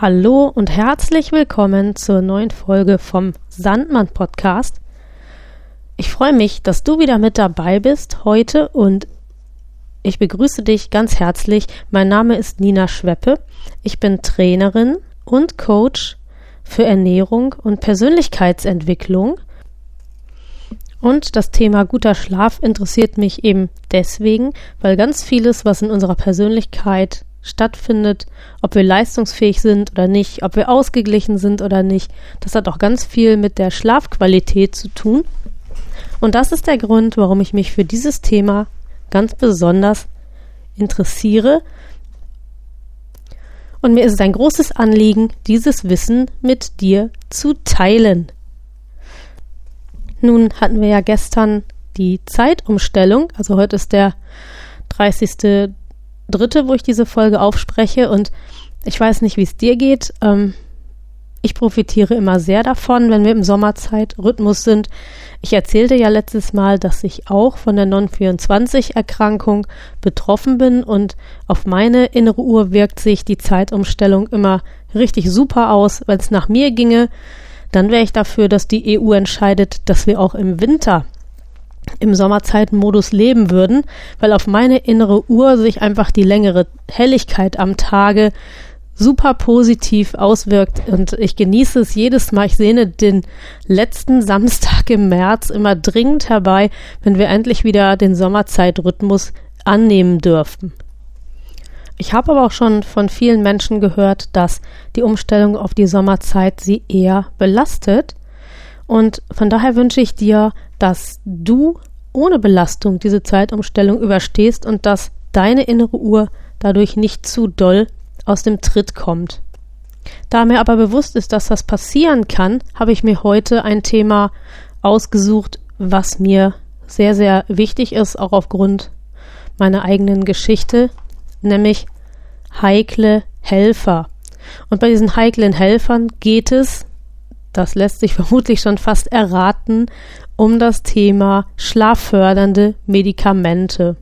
Hallo und herzlich willkommen zur neuen Folge vom Sandmann Podcast. Ich freue mich, dass du wieder mit dabei bist heute und ich begrüße dich ganz herzlich. Mein Name ist Nina Schweppe. Ich bin Trainerin und Coach für Ernährung und Persönlichkeitsentwicklung. Und das Thema guter Schlaf interessiert mich eben deswegen, weil ganz vieles, was in unserer Persönlichkeit stattfindet, ob wir leistungsfähig sind oder nicht, ob wir ausgeglichen sind oder nicht. Das hat auch ganz viel mit der Schlafqualität zu tun. Und das ist der Grund, warum ich mich für dieses Thema ganz besonders interessiere. Und mir ist es ein großes Anliegen, dieses Wissen mit dir zu teilen. Nun hatten wir ja gestern die Zeitumstellung, also heute ist der 30 dritte, wo ich diese Folge aufspreche und ich weiß nicht, wie es dir geht. Ähm, ich profitiere immer sehr davon, wenn wir im Sommerzeitrhythmus sind. Ich erzählte ja letztes Mal, dass ich auch von der Non-24-Erkrankung betroffen bin und auf meine innere Uhr wirkt sich die Zeitumstellung immer richtig super aus. Wenn es nach mir ginge, dann wäre ich dafür, dass die EU entscheidet, dass wir auch im Winter im Sommerzeitenmodus leben würden, weil auf meine innere Uhr sich einfach die längere Helligkeit am Tage super positiv auswirkt und ich genieße es jedes Mal. Ich sehne den letzten Samstag im März immer dringend herbei, wenn wir endlich wieder den Sommerzeitrhythmus annehmen dürften. Ich habe aber auch schon von vielen Menschen gehört, dass die Umstellung auf die Sommerzeit sie eher belastet. Und von daher wünsche ich dir dass du ohne Belastung diese Zeitumstellung überstehst und dass deine innere Uhr dadurch nicht zu doll aus dem Tritt kommt. Da mir aber bewusst ist, dass das passieren kann, habe ich mir heute ein Thema ausgesucht, was mir sehr, sehr wichtig ist, auch aufgrund meiner eigenen Geschichte, nämlich heikle Helfer. Und bei diesen heiklen Helfern geht es, das lässt sich vermutlich schon fast erraten, um das Thema schlaffördernde Medikamente.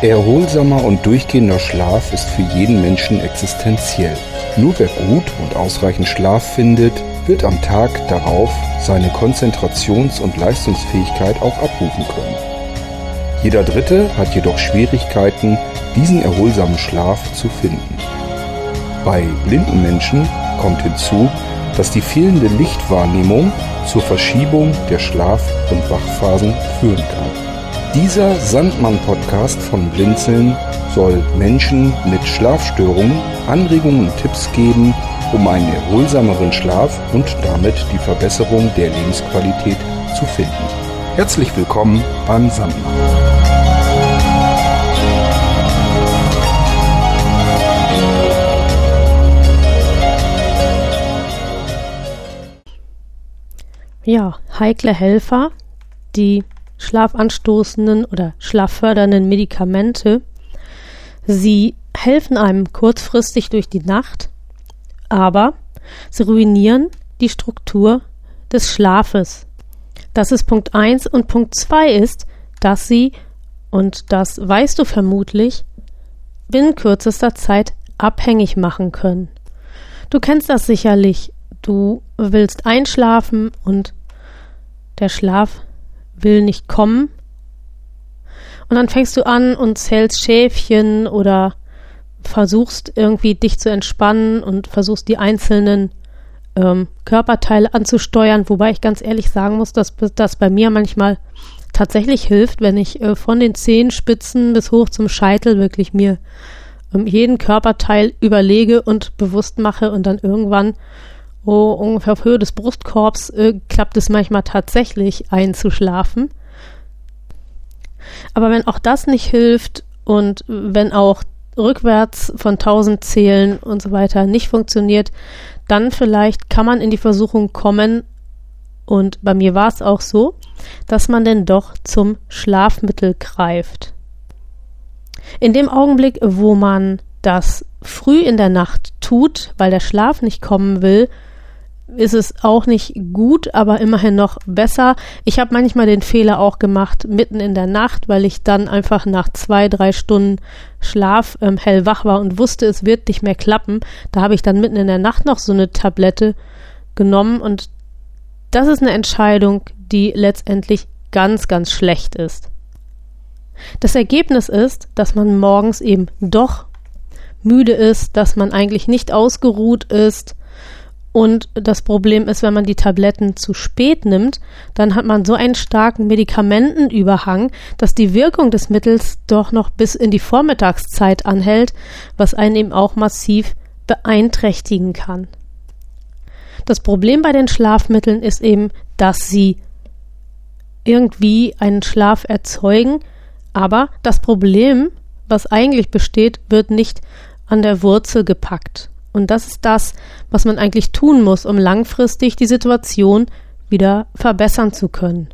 Erholsamer und durchgehender Schlaf ist für jeden Menschen existenziell. Nur wer gut und ausreichend Schlaf findet, wird am Tag darauf seine Konzentrations- und Leistungsfähigkeit auch abrufen können. Jeder Dritte hat jedoch Schwierigkeiten, diesen erholsamen Schlaf zu finden. Bei blinden Menschen kommt hinzu, dass die fehlende Lichtwahrnehmung zur Verschiebung der Schlaf- und Wachphasen führen kann. Dieser Sandmann-Podcast von Blinzeln soll Menschen mit Schlafstörungen Anregungen und Tipps geben, um einen erholsameren Schlaf und damit die Verbesserung der Lebensqualität zu finden. Herzlich willkommen beim Sandmann. Ja, heikle Helfer, die schlafanstoßenden oder schlaffördernden Medikamente. Sie helfen einem kurzfristig durch die Nacht, aber sie ruinieren die Struktur des Schlafes. Das ist Punkt 1 und Punkt 2 ist, dass sie, und das weißt du vermutlich, binnen kürzester Zeit abhängig machen können. Du kennst das sicherlich. Du willst einschlafen und der Schlaf will nicht kommen. Und dann fängst du an und zählst Schäfchen oder versuchst irgendwie dich zu entspannen und versuchst die einzelnen ähm, Körperteile anzusteuern, wobei ich ganz ehrlich sagen muss, dass das bei mir manchmal tatsächlich hilft, wenn ich äh, von den Zehenspitzen bis hoch zum Scheitel wirklich mir ähm, jeden Körperteil überlege und bewusst mache und dann irgendwann oh, ungefähr auf Höhe des Brustkorbs äh, klappt es manchmal tatsächlich einzuschlafen. Aber wenn auch das nicht hilft und wenn auch rückwärts von 1000 Zählen und so weiter nicht funktioniert, dann vielleicht kann man in die Versuchung kommen, und bei mir war es auch so, dass man denn doch zum Schlafmittel greift. In dem Augenblick, wo man das früh in der Nacht tut, weil der Schlaf nicht kommen will, ist es auch nicht gut, aber immerhin noch besser. Ich habe manchmal den Fehler auch gemacht, mitten in der Nacht, weil ich dann einfach nach zwei, drei Stunden Schlaf ähm, hellwach war und wusste, es wird nicht mehr klappen. Da habe ich dann mitten in der Nacht noch so eine Tablette genommen und das ist eine Entscheidung, die letztendlich ganz, ganz schlecht ist. Das Ergebnis ist, dass man morgens eben doch müde ist, dass man eigentlich nicht ausgeruht ist, und das Problem ist, wenn man die Tabletten zu spät nimmt, dann hat man so einen starken Medikamentenüberhang, dass die Wirkung des Mittels doch noch bis in die Vormittagszeit anhält, was einen eben auch massiv beeinträchtigen kann. Das Problem bei den Schlafmitteln ist eben, dass sie irgendwie einen Schlaf erzeugen, aber das Problem, was eigentlich besteht, wird nicht an der Wurzel gepackt. Und das ist das, was man eigentlich tun muss, um langfristig die Situation wieder verbessern zu können.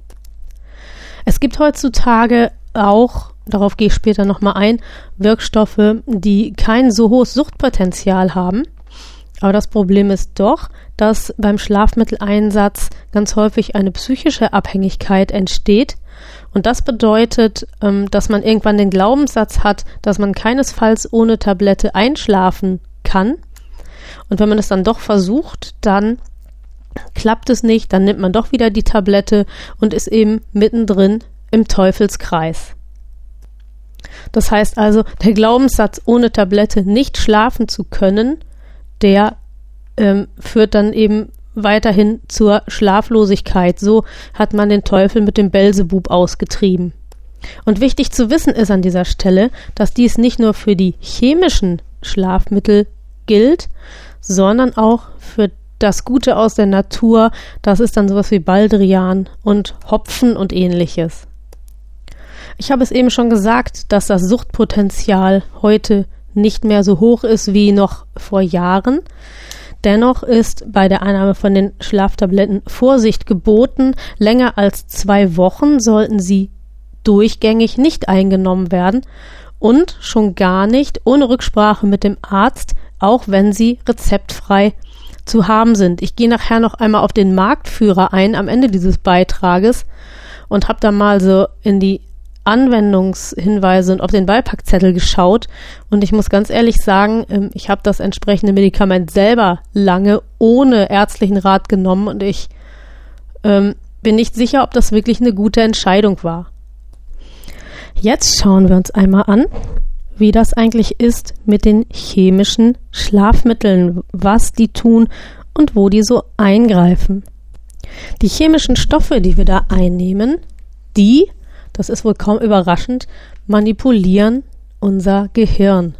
Es gibt heutzutage auch, darauf gehe ich später nochmal ein, Wirkstoffe, die kein so hohes Suchtpotenzial haben. Aber das Problem ist doch, dass beim Schlafmitteleinsatz ganz häufig eine psychische Abhängigkeit entsteht. Und das bedeutet, ähm, dass man irgendwann den Glaubenssatz hat, dass man keinesfalls ohne Tablette einschlafen kann und wenn man es dann doch versucht, dann klappt es nicht, dann nimmt man doch wieder die Tablette und ist eben mittendrin im Teufelskreis. Das heißt also, der Glaubenssatz, ohne Tablette nicht schlafen zu können, der ähm, führt dann eben weiterhin zur Schlaflosigkeit. So hat man den Teufel mit dem Belzebub ausgetrieben. Und wichtig zu wissen ist an dieser Stelle, dass dies nicht nur für die chemischen Schlafmittel gilt, sondern auch für das Gute aus der Natur. Das ist dann sowas wie Baldrian und Hopfen und ähnliches. Ich habe es eben schon gesagt, dass das Suchtpotenzial heute nicht mehr so hoch ist wie noch vor Jahren. Dennoch ist bei der Einnahme von den Schlaftabletten Vorsicht geboten. Länger als zwei Wochen sollten sie durchgängig nicht eingenommen werden und schon gar nicht ohne Rücksprache mit dem Arzt auch wenn sie rezeptfrei zu haben sind. Ich gehe nachher noch einmal auf den Marktführer ein am Ende dieses Beitrages und habe da mal so in die Anwendungshinweise und auf den Beipackzettel geschaut und ich muss ganz ehrlich sagen, ähm, ich habe das entsprechende Medikament selber lange ohne ärztlichen Rat genommen und ich ähm, bin nicht sicher, ob das wirklich eine gute Entscheidung war. Jetzt schauen wir uns einmal an, wie das eigentlich ist mit den chemischen Schlafmitteln, was die tun und wo die so eingreifen. Die chemischen Stoffe, die wir da einnehmen, die, das ist wohl kaum überraschend, manipulieren unser Gehirn.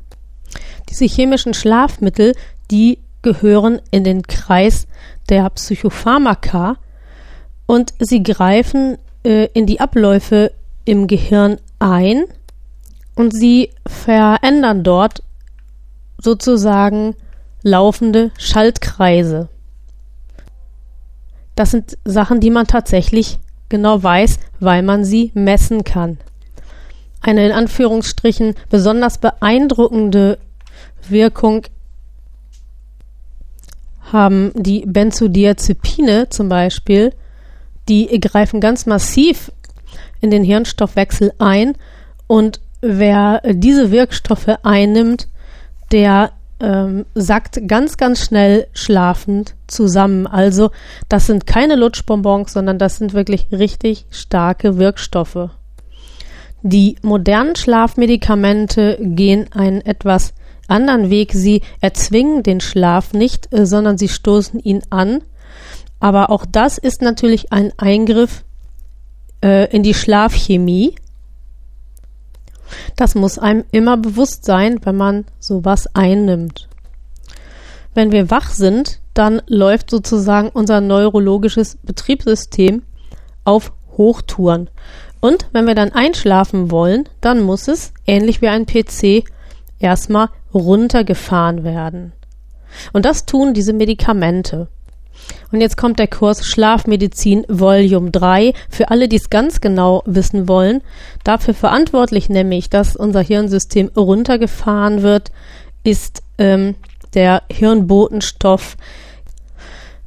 Diese chemischen Schlafmittel, die gehören in den Kreis der Psychopharmaka und sie greifen äh, in die Abläufe im Gehirn ein und sie verändern dort sozusagen laufende Schaltkreise. Das sind Sachen, die man tatsächlich genau weiß, weil man sie messen kann. Eine in Anführungsstrichen besonders beeindruckende Wirkung haben die Benzodiazepine zum Beispiel. Die greifen ganz massiv in den Hirnstoffwechsel ein und wer diese Wirkstoffe einnimmt, der ähm, sackt ganz, ganz schnell schlafend zusammen. Also das sind keine Lutschbonbons, sondern das sind wirklich richtig starke Wirkstoffe. Die modernen Schlafmedikamente gehen einen etwas anderen Weg. Sie erzwingen den Schlaf nicht, äh, sondern sie stoßen ihn an. Aber auch das ist natürlich ein Eingriff äh, in die Schlafchemie. Das muss einem immer bewusst sein, wenn man sowas einnimmt. Wenn wir wach sind, dann läuft sozusagen unser neurologisches Betriebssystem auf Hochtouren. Und wenn wir dann einschlafen wollen, dann muss es, ähnlich wie ein PC, erstmal runtergefahren werden. Und das tun diese Medikamente. Und jetzt kommt der Kurs Schlafmedizin Volume 3 für alle, die es ganz genau wissen wollen. Dafür verantwortlich nämlich, dass unser Hirnsystem runtergefahren wird, ist ähm, der Hirnbotenstoff,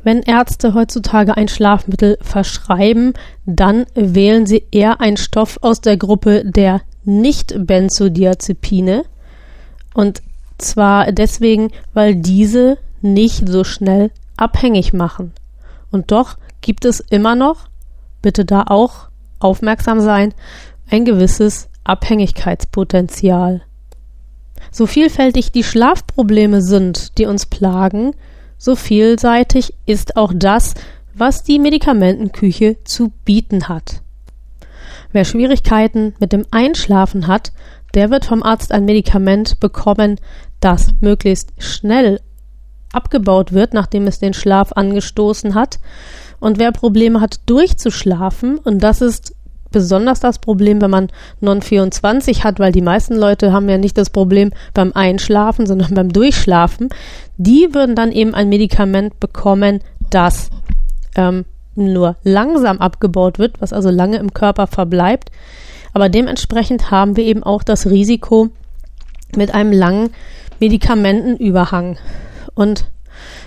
Wenn Ärzte heutzutage ein Schlafmittel verschreiben, dann wählen sie eher einen Stoff aus der Gruppe der Nicht-Benzodiazepine. Und zwar deswegen, weil diese nicht so schnell abhängig machen. Und doch gibt es immer noch, bitte da auch aufmerksam sein, ein gewisses Abhängigkeitspotenzial. So vielfältig die Schlafprobleme sind, die uns plagen, so vielseitig ist auch das, was die Medikamentenküche zu bieten hat. Wer Schwierigkeiten mit dem Einschlafen hat, der wird vom Arzt ein Medikament bekommen, das möglichst schnell abgebaut wird, nachdem es den Schlaf angestoßen hat. Und wer Probleme hat, durchzuschlafen, und das ist besonders das Problem, wenn man Non-24 hat, weil die meisten Leute haben ja nicht das Problem beim Einschlafen, sondern beim Durchschlafen. Die würden dann eben ein Medikament bekommen, das ähm, nur langsam abgebaut wird, was also lange im Körper verbleibt. Aber dementsprechend haben wir eben auch das Risiko mit einem langen Medikamentenüberhang. Und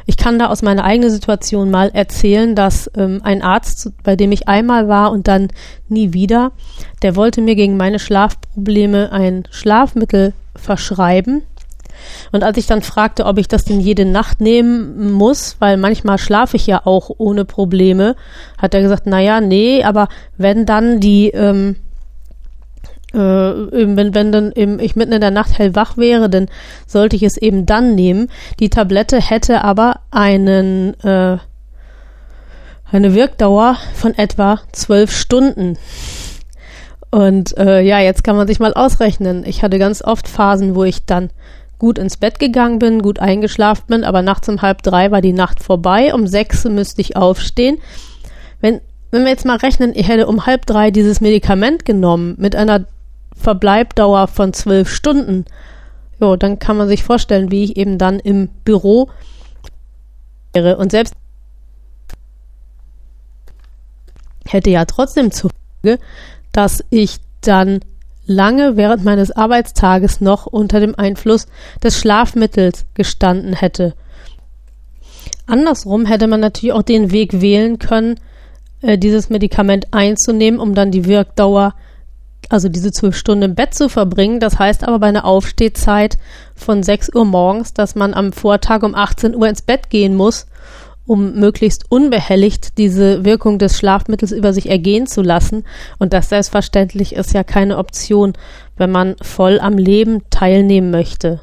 ich kann da aus meiner eigenen Situation mal erzählen, dass ähm, ein Arzt, bei dem ich einmal war und dann nie wieder, der wollte mir gegen meine Schlafprobleme ein Schlafmittel verschreiben. Und als ich dann fragte, ob ich das denn jede Nacht nehmen muss, weil manchmal schlafe ich ja auch ohne Probleme, hat er gesagt, naja, nee, aber wenn dann die ähm, äh, wenn, wenn dann eben ich mitten in der Nacht hellwach wäre, dann sollte ich es eben dann nehmen. Die Tablette hätte aber einen äh, eine Wirkdauer von etwa zwölf Stunden. Und äh, ja, jetzt kann man sich mal ausrechnen. Ich hatte ganz oft Phasen, wo ich dann gut ins Bett gegangen bin, gut eingeschlafen bin, aber nachts um halb drei war die Nacht vorbei. Um sechs müsste ich aufstehen. Wenn, wenn wir jetzt mal rechnen, ich hätte um halb drei dieses Medikament genommen mit einer Verbleibdauer von zwölf Stunden, jo, dann kann man sich vorstellen, wie ich eben dann im Büro wäre. Und selbst hätte ja trotzdem Folge, dass ich dann lange während meines Arbeitstages noch unter dem Einfluss des Schlafmittels gestanden hätte. Andersrum hätte man natürlich auch den Weg wählen können, äh, dieses Medikament einzunehmen, um dann die Wirkdauer also diese zwölf Stunden im Bett zu verbringen. Das heißt aber bei einer Aufstehzeit von 6 Uhr morgens, dass man am Vortag um 18 Uhr ins Bett gehen muss, um möglichst unbehelligt diese Wirkung des Schlafmittels über sich ergehen zu lassen. Und das selbstverständlich ist ja keine Option, wenn man voll am Leben teilnehmen möchte.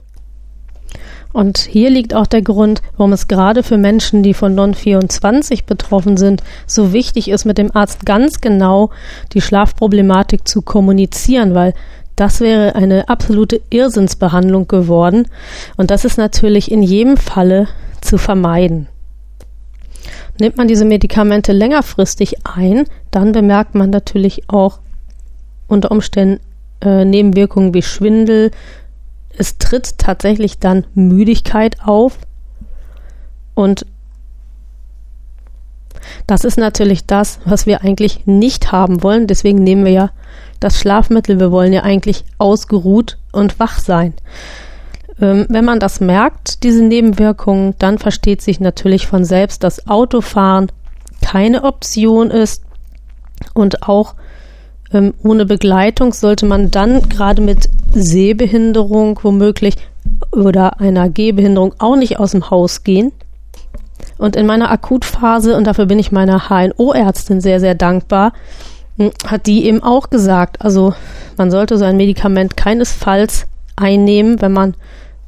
Und hier liegt auch der Grund, warum es gerade für Menschen, die von Non-24 betroffen sind, so wichtig ist, mit dem Arzt ganz genau die Schlafproblematik zu kommunizieren, weil das wäre eine absolute Irrsinnsbehandlung geworden. Und das ist natürlich in jedem Falle zu vermeiden. Nimmt man diese Medikamente längerfristig ein, dann bemerkt man natürlich auch unter Umständen äh, Nebenwirkungen wie Schwindel, es tritt tatsächlich dann Müdigkeit auf und das ist natürlich das, was wir eigentlich nicht haben wollen. Deswegen nehmen wir ja das Schlafmittel. Wir wollen ja eigentlich ausgeruht und wach sein. Ähm, wenn man das merkt, diese Nebenwirkungen, dann versteht sich natürlich von selbst, dass Autofahren keine Option ist und auch ähm, ohne Begleitung sollte man dann gerade mit Sehbehinderung womöglich oder einer Gehbehinderung auch nicht aus dem Haus gehen. Und in meiner Akutphase, und dafür bin ich meiner HNO-Ärztin sehr, sehr dankbar, hm, hat die eben auch gesagt, also man sollte so ein Medikament keinesfalls einnehmen, wenn man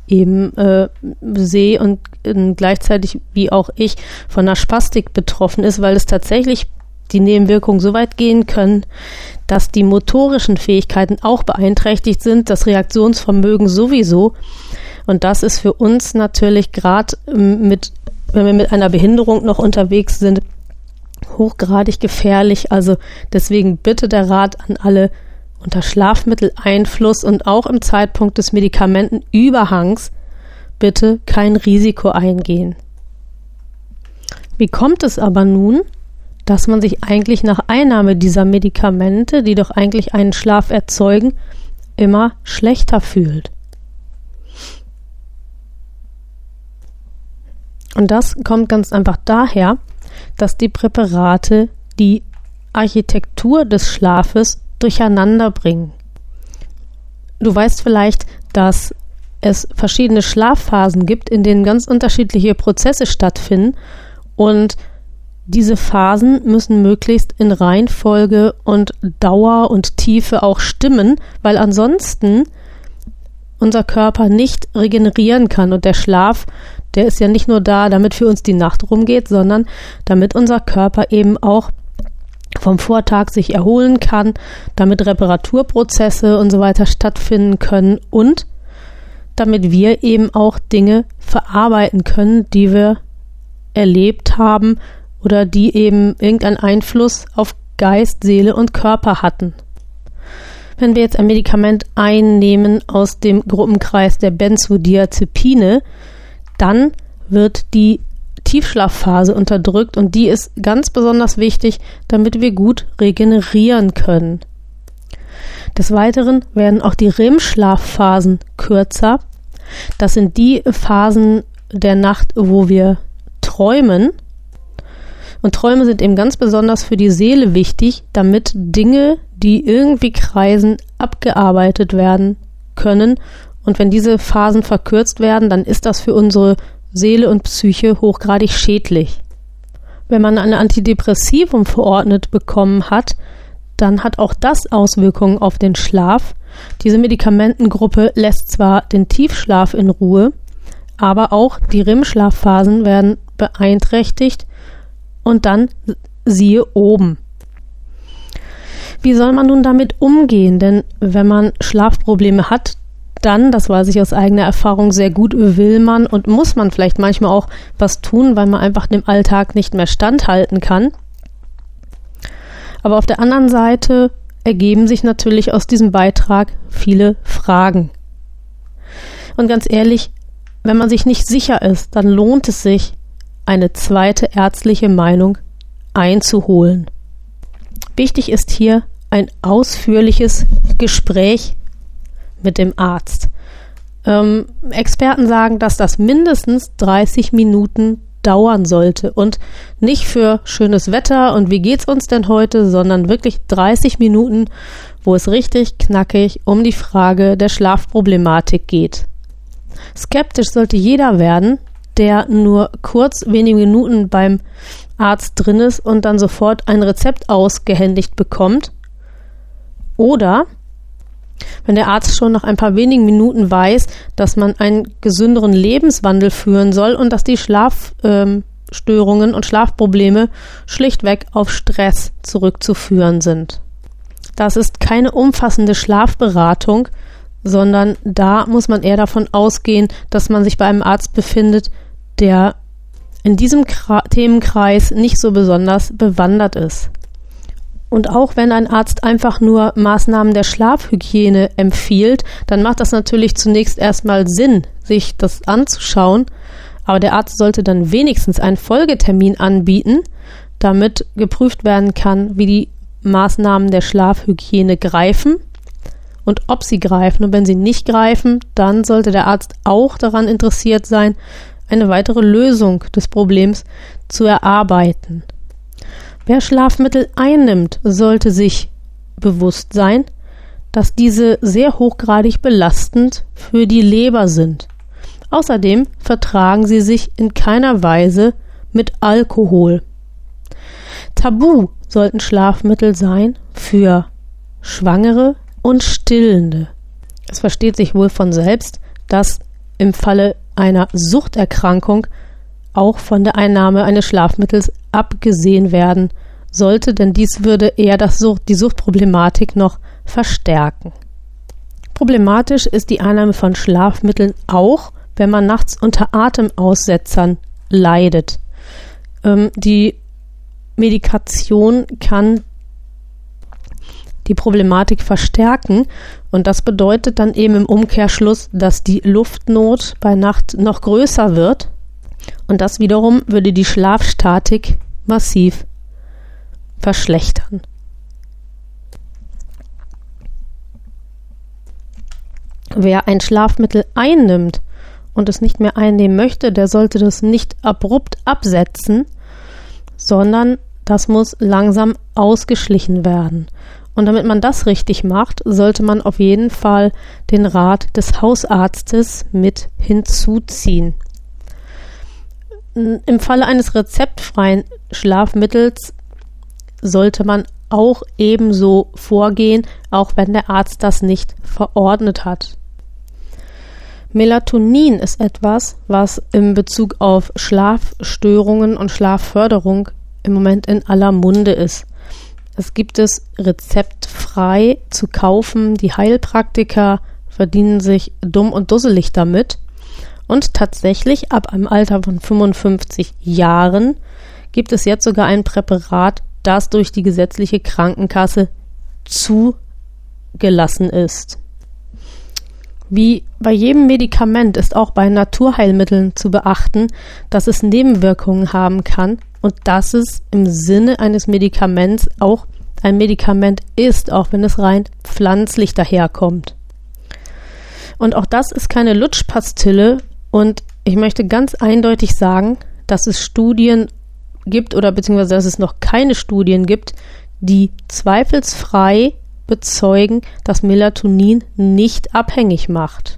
eben äh, Seh- und äh, gleichzeitig wie auch ich von einer Spastik betroffen ist, weil es tatsächlich die Nebenwirkungen so weit gehen können, dass die motorischen Fähigkeiten auch beeinträchtigt sind, das Reaktionsvermögen sowieso. Und das ist für uns natürlich gerade ähm, mit, wenn wir mit einer Behinderung noch unterwegs sind, hochgradig gefährlich. Also deswegen bitte der Rat an alle unter Schlafmitteleinfluss und auch im Zeitpunkt des Medikamentenüberhangs bitte kein Risiko eingehen. Wie kommt es aber nun, dass man sich eigentlich nach Einnahme dieser Medikamente, die doch eigentlich einen Schlaf erzeugen, immer schlechter fühlt. Und das kommt ganz einfach daher, dass die Präparate die Architektur des Schlafes durcheinander bringen. Du weißt vielleicht, dass es verschiedene Schlafphasen gibt, in denen ganz unterschiedliche Prozesse stattfinden und diese Phasen müssen möglichst in Reihenfolge und Dauer und Tiefe auch stimmen, weil ansonsten unser Körper nicht regenerieren kann. Und der Schlaf, der ist ja nicht nur da, damit für uns die Nacht rumgeht, sondern damit unser Körper eben auch vom Vortag sich erholen kann, damit Reparaturprozesse und so weiter stattfinden können und damit wir eben auch Dinge verarbeiten können, die wir erlebt haben oder die eben irgendeinen Einfluss auf Geist, Seele und Körper hatten. Wenn wir jetzt ein Medikament einnehmen aus dem Gruppenkreis der Benzodiazepine, dann wird die Tiefschlafphase unterdrückt und die ist ganz besonders wichtig, damit wir gut regenerieren können. Des Weiteren werden auch die REM-Schlafphasen kürzer. Das sind die Phasen der Nacht, wo wir träumen und Träume sind eben ganz besonders für die Seele wichtig, damit Dinge, die irgendwie kreisen, abgearbeitet werden können. Und wenn diese Phasen verkürzt werden, dann ist das für unsere Seele und Psyche hochgradig schädlich. Wenn man ein Antidepressivum verordnet bekommen hat, dann hat auch das Auswirkungen auf den Schlaf. Diese Medikamentengruppe lässt zwar den Tiefschlaf in Ruhe, aber auch die REM-Schlafphasen werden beeinträchtigt und dann siehe oben. Wie soll man nun damit umgehen? Denn wenn man Schlafprobleme hat, dann, das weiß ich aus eigener Erfahrung sehr gut, will man und muss man vielleicht manchmal auch was tun, weil man einfach dem Alltag nicht mehr standhalten kann. Aber auf der anderen Seite ergeben sich natürlich aus diesem Beitrag viele Fragen. Und ganz ehrlich, wenn man sich nicht sicher ist, dann lohnt es sich, eine zweite ärztliche Meinung einzuholen. Wichtig ist hier ein ausführliches Gespräch mit dem Arzt. Ähm, Experten sagen, dass das mindestens 30 Minuten dauern sollte und nicht für schönes Wetter und wie geht's uns denn heute, sondern wirklich 30 Minuten, wo es richtig knackig um die Frage der Schlafproblematik geht. Skeptisch sollte jeder werden, der nur kurz wenige Minuten beim Arzt drin ist und dann sofort ein Rezept ausgehändigt bekommt. Oder wenn der Arzt schon nach ein paar wenigen Minuten weiß, dass man einen gesünderen Lebenswandel führen soll und dass die Schlafstörungen ähm, und Schlafprobleme schlichtweg auf Stress zurückzuführen sind. Das ist keine umfassende Schlafberatung, sondern da muss man eher davon ausgehen, dass man sich bei einem Arzt befindet, der in diesem Kra Themenkreis nicht so besonders bewandert ist. Und auch wenn ein Arzt einfach nur Maßnahmen der Schlafhygiene empfiehlt, dann macht das natürlich zunächst erstmal Sinn, sich das anzuschauen. Aber der Arzt sollte dann wenigstens einen Folgetermin anbieten, damit geprüft werden kann, wie die Maßnahmen der Schlafhygiene greifen und ob sie greifen. Und wenn sie nicht greifen, dann sollte der Arzt auch daran interessiert sein, eine weitere Lösung des Problems zu erarbeiten. Wer Schlafmittel einnimmt, sollte sich bewusst sein, dass diese sehr hochgradig belastend für die Leber sind. Außerdem vertragen sie sich in keiner Weise mit Alkohol. Tabu sollten Schlafmittel sein für Schwangere und Stillende. Es versteht sich wohl von selbst, dass im Falle einer Suchterkrankung auch von der Einnahme eines Schlafmittels abgesehen werden sollte, denn dies würde eher das Sucht, die Suchtproblematik noch verstärken. Problematisch ist die Einnahme von Schlafmitteln auch, wenn man nachts unter Atemaussetzern leidet. Ähm, die Medikation kann die Problematik verstärken. Und das bedeutet dann eben im Umkehrschluss, dass die Luftnot bei Nacht noch größer wird. Und das wiederum würde die Schlafstatik massiv verschlechtern. Wer ein Schlafmittel einnimmt und es nicht mehr einnehmen möchte, der sollte das nicht abrupt absetzen, sondern das muss langsam ausgeschlichen werden. Und damit man das richtig macht, sollte man auf jeden Fall den Rat des Hausarztes mit hinzuziehen. Im Falle eines rezeptfreien Schlafmittels sollte man auch ebenso vorgehen, auch wenn der Arzt das nicht verordnet hat. Melatonin ist etwas, was in Bezug auf Schlafstörungen und Schlafförderung im Moment in aller Munde ist. Es gibt es rezeptfrei zu kaufen. Die Heilpraktiker verdienen sich dumm und dusselig damit. Und tatsächlich ab einem Alter von 55 Jahren gibt es jetzt sogar ein Präparat, das durch die gesetzliche Krankenkasse zugelassen ist. Wie bei jedem Medikament ist auch bei Naturheilmitteln zu beachten, dass es Nebenwirkungen haben kann und dass es im Sinne eines Medikaments auch ein Medikament ist, auch wenn es rein pflanzlich daherkommt. Und auch das ist keine Lutschpastille und ich möchte ganz eindeutig sagen, dass es Studien gibt oder beziehungsweise dass es noch keine Studien gibt, die zweifelsfrei bezeugen, dass Melatonin nicht abhängig macht.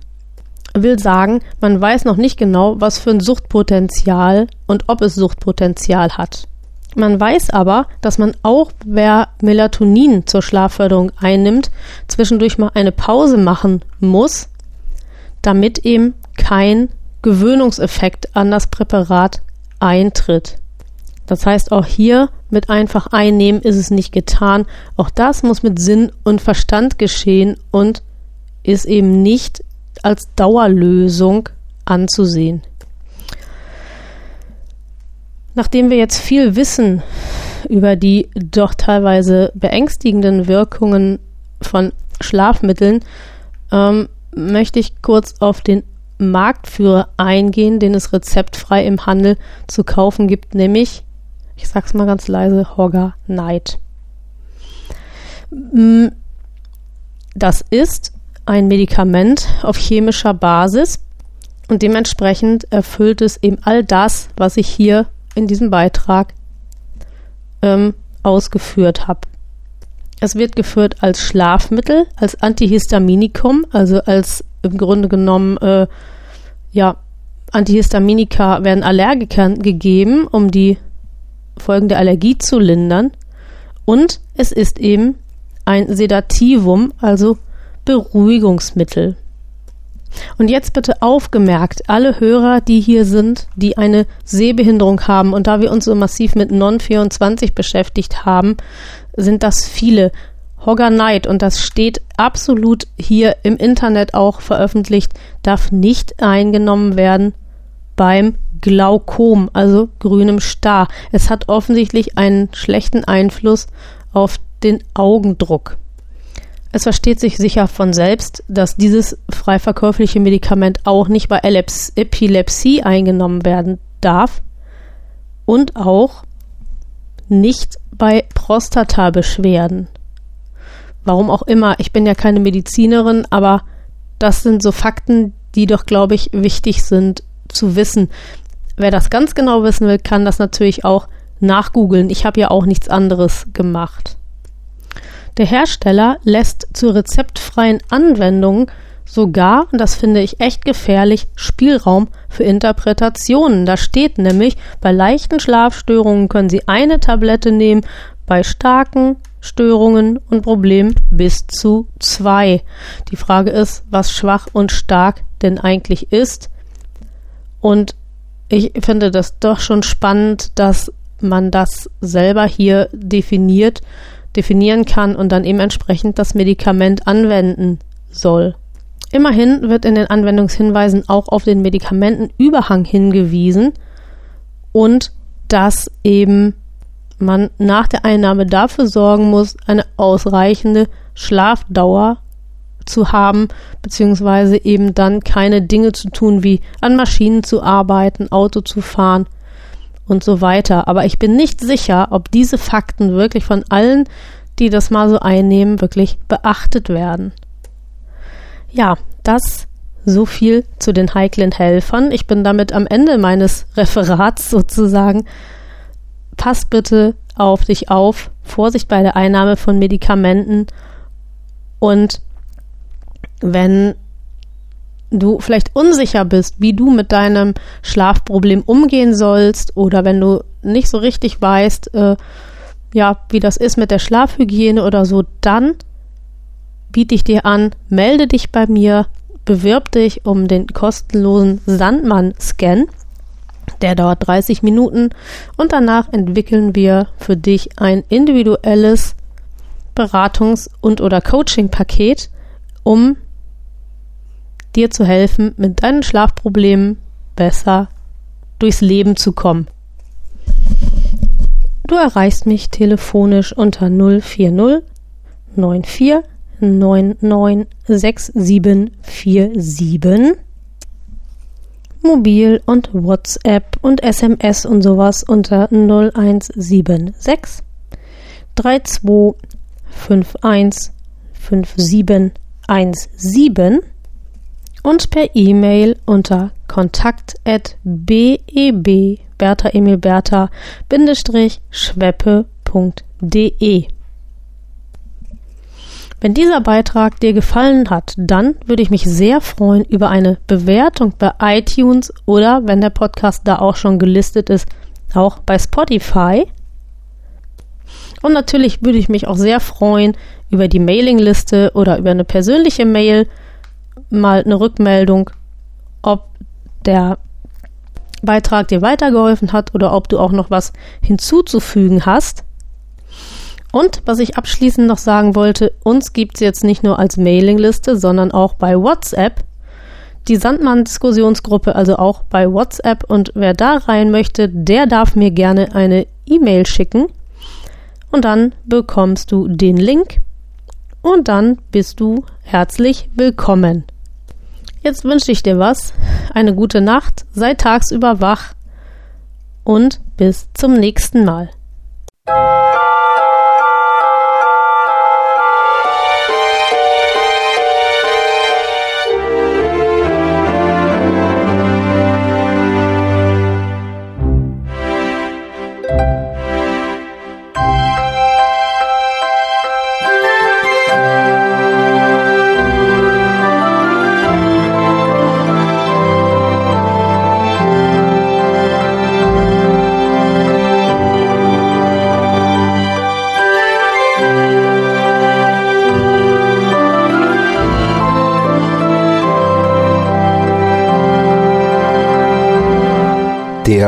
Will sagen, man weiß noch nicht genau, was für ein Suchtpotenzial und ob es Suchtpotenzial hat. Man weiß aber, dass man auch, wer Melatonin zur Schlafförderung einnimmt, zwischendurch mal eine Pause machen muss, damit eben kein Gewöhnungseffekt an das Präparat eintritt. Das heißt, auch hier mit einfach einnehmen ist es nicht getan. Auch das muss mit Sinn und Verstand geschehen und ist eben nicht als Dauerlösung anzusehen. Nachdem wir jetzt viel wissen über die doch teilweise beängstigenden Wirkungen von Schlafmitteln, ähm, möchte ich kurz auf den Marktführer eingehen, den es rezeptfrei im Handel zu kaufen gibt, nämlich ich sag's mal ganz leise, Hogger Night. Das ist ein Medikament auf chemischer Basis und dementsprechend erfüllt es eben all das, was ich hier in diesem Beitrag ähm, ausgeführt habe. Es wird geführt als Schlafmittel, als Antihistaminikum, also als im Grunde genommen, äh, ja, Antihistaminika werden Allergikern gegeben, um die Folgen der Allergie zu lindern. Und es ist eben ein Sedativum, also Beruhigungsmittel. Und jetzt bitte aufgemerkt, alle Hörer, die hier sind, die eine Sehbehinderung haben, und da wir uns so massiv mit Non-24 beschäftigt haben, sind das viele. Hogger Night, und das steht absolut hier im Internet auch veröffentlicht, darf nicht eingenommen werden beim Glaukom, also grünem Star. Es hat offensichtlich einen schlechten Einfluss auf den Augendruck. Es versteht sich sicher von selbst, dass dieses frei verkäufliche Medikament auch nicht bei Epilepsie eingenommen werden darf und auch nicht bei Prostatabeschwerden. Warum auch immer, ich bin ja keine Medizinerin, aber das sind so Fakten, die doch, glaube ich, wichtig sind zu wissen. Wer das ganz genau wissen will, kann das natürlich auch nachgoogeln. Ich habe ja auch nichts anderes gemacht. Der Hersteller lässt zur rezeptfreien Anwendung sogar, und das finde ich echt gefährlich, Spielraum für Interpretationen. Da steht nämlich, bei leichten Schlafstörungen können Sie eine Tablette nehmen, bei starken Störungen und Problemen bis zu zwei. Die Frage ist, was schwach und stark denn eigentlich ist. Und ich finde das doch schon spannend, dass man das selber hier definiert, definieren kann und dann eben entsprechend das Medikament anwenden soll. Immerhin wird in den Anwendungshinweisen auch auf den Medikamentenüberhang hingewiesen und dass eben man nach der Einnahme dafür sorgen muss, eine ausreichende Schlafdauer zu haben, beziehungsweise eben dann keine Dinge zu tun, wie an Maschinen zu arbeiten, Auto zu fahren und so weiter. Aber ich bin nicht sicher, ob diese Fakten wirklich von allen, die das mal so einnehmen, wirklich beachtet werden. Ja, das so viel zu den heiklen Helfern. Ich bin damit am Ende meines Referats sozusagen. Pass bitte auf dich auf. Vorsicht bei der Einnahme von Medikamenten. Und wenn du vielleicht unsicher bist, wie du mit deinem Schlafproblem umgehen sollst oder wenn du nicht so richtig weißt, äh, ja, wie das ist mit der Schlafhygiene oder so, dann biete ich dir an, melde dich bei mir, bewirb dich um den kostenlosen Sandmann-Scan. Der dauert 30 Minuten und danach entwickeln wir für dich ein individuelles Beratungs- und oder Coaching-Paket, um dir zu helfen, mit deinen Schlafproblemen besser durchs Leben zu kommen. Du erreichst mich telefonisch unter 040 94 996747 Mobil und WhatsApp und SMS und sowas unter 0176 32 51 5717 und per E-Mail unter kontakt at beb Bertha Emil Bertha schweppe.de. Wenn dieser Beitrag dir gefallen hat, dann würde ich mich sehr freuen über eine Bewertung bei iTunes oder, wenn der Podcast da auch schon gelistet ist, auch bei Spotify. Und natürlich würde ich mich auch sehr freuen über die Mailingliste oder über eine persönliche Mail, mal eine Rückmeldung, ob der Beitrag dir weitergeholfen hat oder ob du auch noch was hinzuzufügen hast. Und was ich abschließend noch sagen wollte, uns gibt es jetzt nicht nur als Mailingliste, sondern auch bei WhatsApp. Die Sandmann-Diskussionsgruppe, also auch bei WhatsApp. Und wer da rein möchte, der darf mir gerne eine E-Mail schicken. Und dann bekommst du den Link. Und dann bist du herzlich willkommen. Jetzt wünsche ich dir was. Eine gute Nacht, sei tagsüber wach und bis zum nächsten Mal.